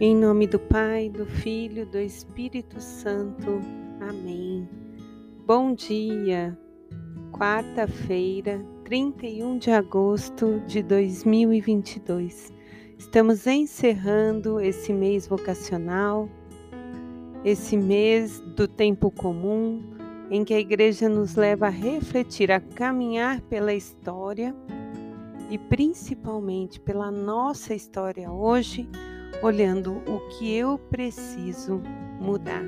Em nome do Pai, do Filho, do Espírito Santo. Amém. Bom dia, quarta-feira, 31 de agosto de 2022. Estamos encerrando esse mês vocacional, esse mês do tempo comum, em que a igreja nos leva a refletir, a caminhar pela história e principalmente pela nossa história hoje olhando o que eu preciso mudar.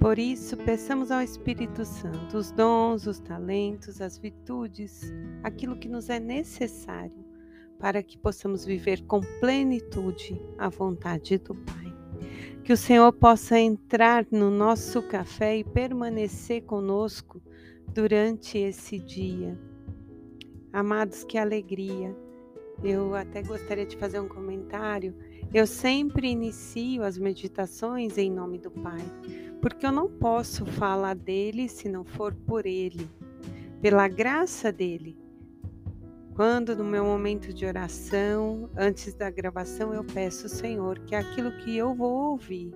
Por isso, peçamos ao Espírito Santo os dons, os talentos, as virtudes, aquilo que nos é necessário para que possamos viver com plenitude a vontade do Pai. Que o Senhor possa entrar no nosso café e permanecer conosco durante esse dia. Amados, que alegria! Eu até gostaria de fazer um comentário eu sempre inicio as meditações em nome do Pai, porque eu não posso falar dele se não for por ele, pela graça dele. Quando no meu momento de oração, antes da gravação, eu peço, Senhor, que aquilo que eu vou ouvir,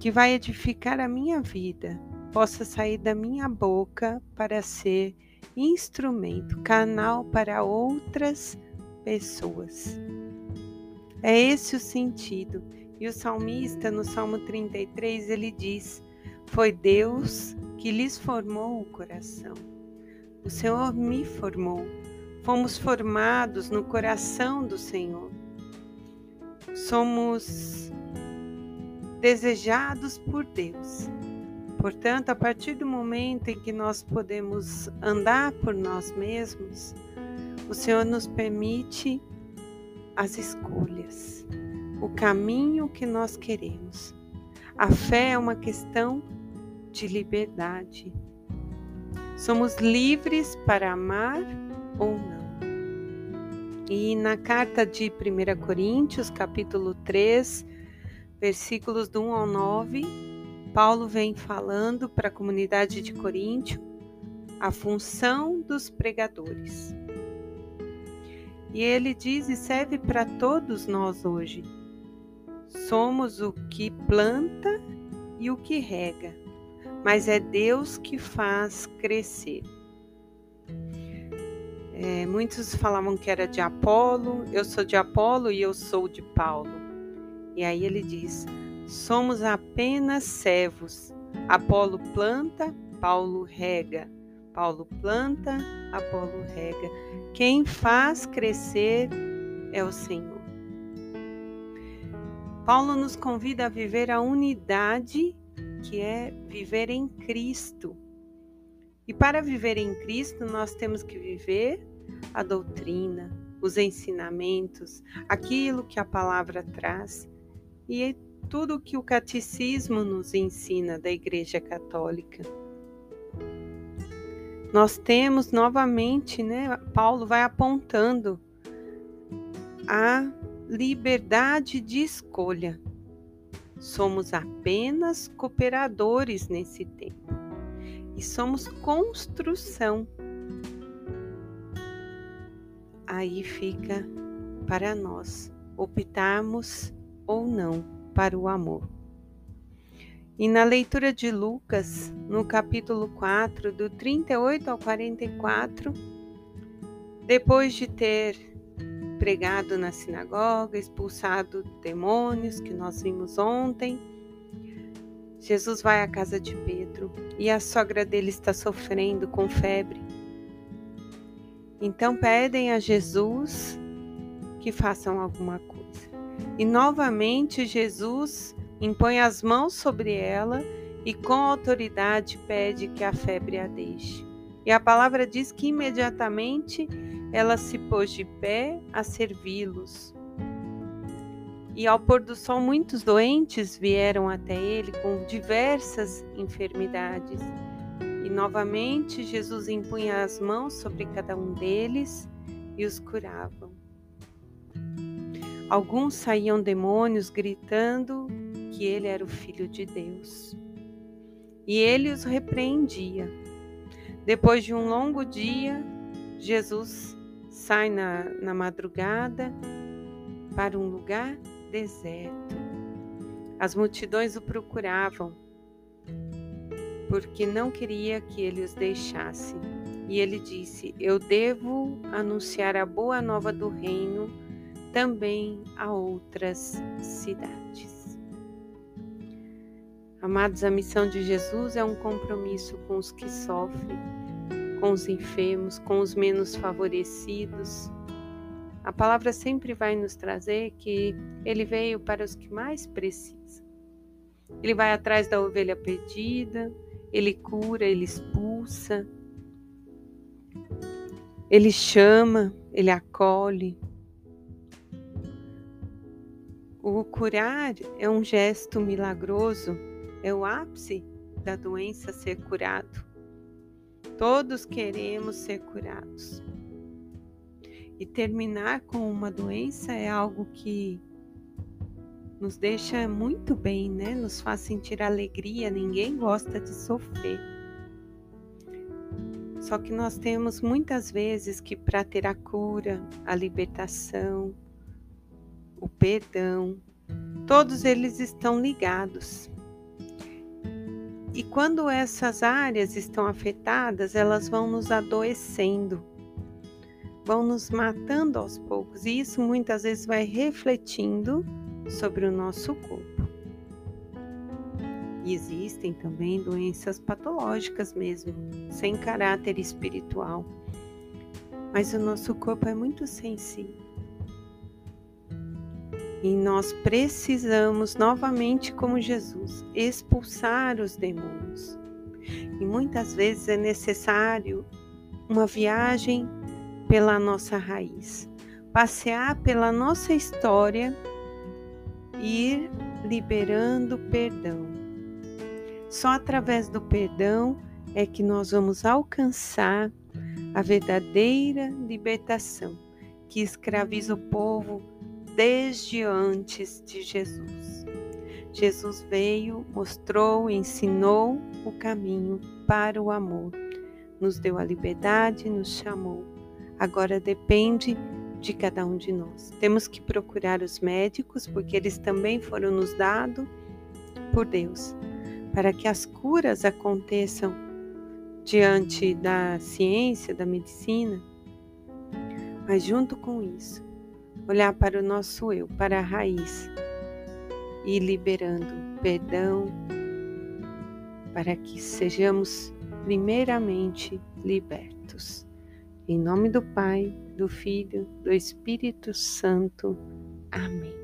que vai edificar a minha vida, possa sair da minha boca para ser instrumento, canal para outras pessoas. É esse o sentido. E o salmista, no Salmo 33, ele diz: Foi Deus que lhes formou o coração. O Senhor me formou. Fomos formados no coração do Senhor. Somos desejados por Deus. Portanto, a partir do momento em que nós podemos andar por nós mesmos, o Senhor nos permite as escolhas, o caminho que nós queremos. A fé é uma questão de liberdade. Somos livres para amar ou não. E na carta de 1 Coríntios, capítulo 3, versículos do 1 ao 9, Paulo vem falando para a comunidade de Coríntio a função dos pregadores. E ele diz e serve para todos nós hoje. Somos o que planta e o que rega, mas é Deus que faz crescer. É, muitos falavam que era de Apolo, eu sou de Apolo e eu sou de Paulo. E aí ele diz: somos apenas servos. Apolo planta, Paulo rega. Paulo planta, Apolo rega. Quem faz crescer é o Senhor. Paulo nos convida a viver a unidade que é viver em Cristo. E para viver em Cristo, nós temos que viver a doutrina, os ensinamentos, aquilo que a palavra traz e tudo que o catecismo nos ensina da Igreja Católica nós temos novamente, né? Paulo vai apontando a liberdade de escolha. Somos apenas cooperadores nesse tempo e somos construção. Aí fica para nós optarmos ou não para o amor. E na leitura de Lucas, no capítulo 4, do 38 ao 44, depois de ter pregado na sinagoga, expulsado demônios que nós vimos ontem, Jesus vai à casa de Pedro e a sogra dele está sofrendo com febre. Então pedem a Jesus que façam alguma coisa. E novamente Jesus impõe as mãos sobre ela e com autoridade pede que a febre a deixe. E a palavra diz que imediatamente ela se pôs de pé a servi-los. E ao pôr do sol, muitos doentes vieram até ele com diversas enfermidades. E novamente Jesus impunha as mãos sobre cada um deles e os curava. Alguns saíam demônios gritando que ele era o Filho de Deus. E ele os repreendia. Depois de um longo dia, Jesus sai na, na madrugada para um lugar deserto. As multidões o procuravam porque não queria que ele os deixasse. E ele disse: Eu devo anunciar a boa nova do reino também a outras cidades. Amados, a missão de Jesus é um compromisso com os que sofrem, com os enfermos, com os menos favorecidos. A palavra sempre vai nos trazer que ele veio para os que mais precisam. Ele vai atrás da ovelha perdida, ele cura, ele expulsa, ele chama, ele acolhe. O curar é um gesto milagroso, é o ápice da doença ser curado. Todos queremos ser curados. E terminar com uma doença é algo que nos deixa muito bem, né? Nos faz sentir alegria. Ninguém gosta de sofrer. Só que nós temos muitas vezes que para ter a cura, a libertação, o perdão, todos eles estão ligados. E quando essas áreas estão afetadas, elas vão nos adoecendo, vão nos matando aos poucos, e isso muitas vezes vai refletindo sobre o nosso corpo. E existem também doenças patológicas mesmo, sem caráter espiritual. Mas o nosso corpo é muito sensível. E nós precisamos, novamente, como Jesus, expulsar os demônios. E muitas vezes é necessário uma viagem pela nossa raiz, passear pela nossa história ir liberando perdão. Só através do perdão é que nós vamos alcançar a verdadeira libertação que escraviza o povo desde antes de Jesus. Jesus veio, mostrou, ensinou o caminho para o amor, nos deu a liberdade, nos chamou. Agora depende de cada um de nós. Temos que procurar os médicos, porque eles também foram nos dados por Deus, para que as curas aconteçam diante da ciência, da medicina. Mas junto com isso, olhar para o nosso eu, para a raiz e liberando perdão para que sejamos primeiramente libertos. Em nome do Pai, do Filho, do Espírito Santo. Amém.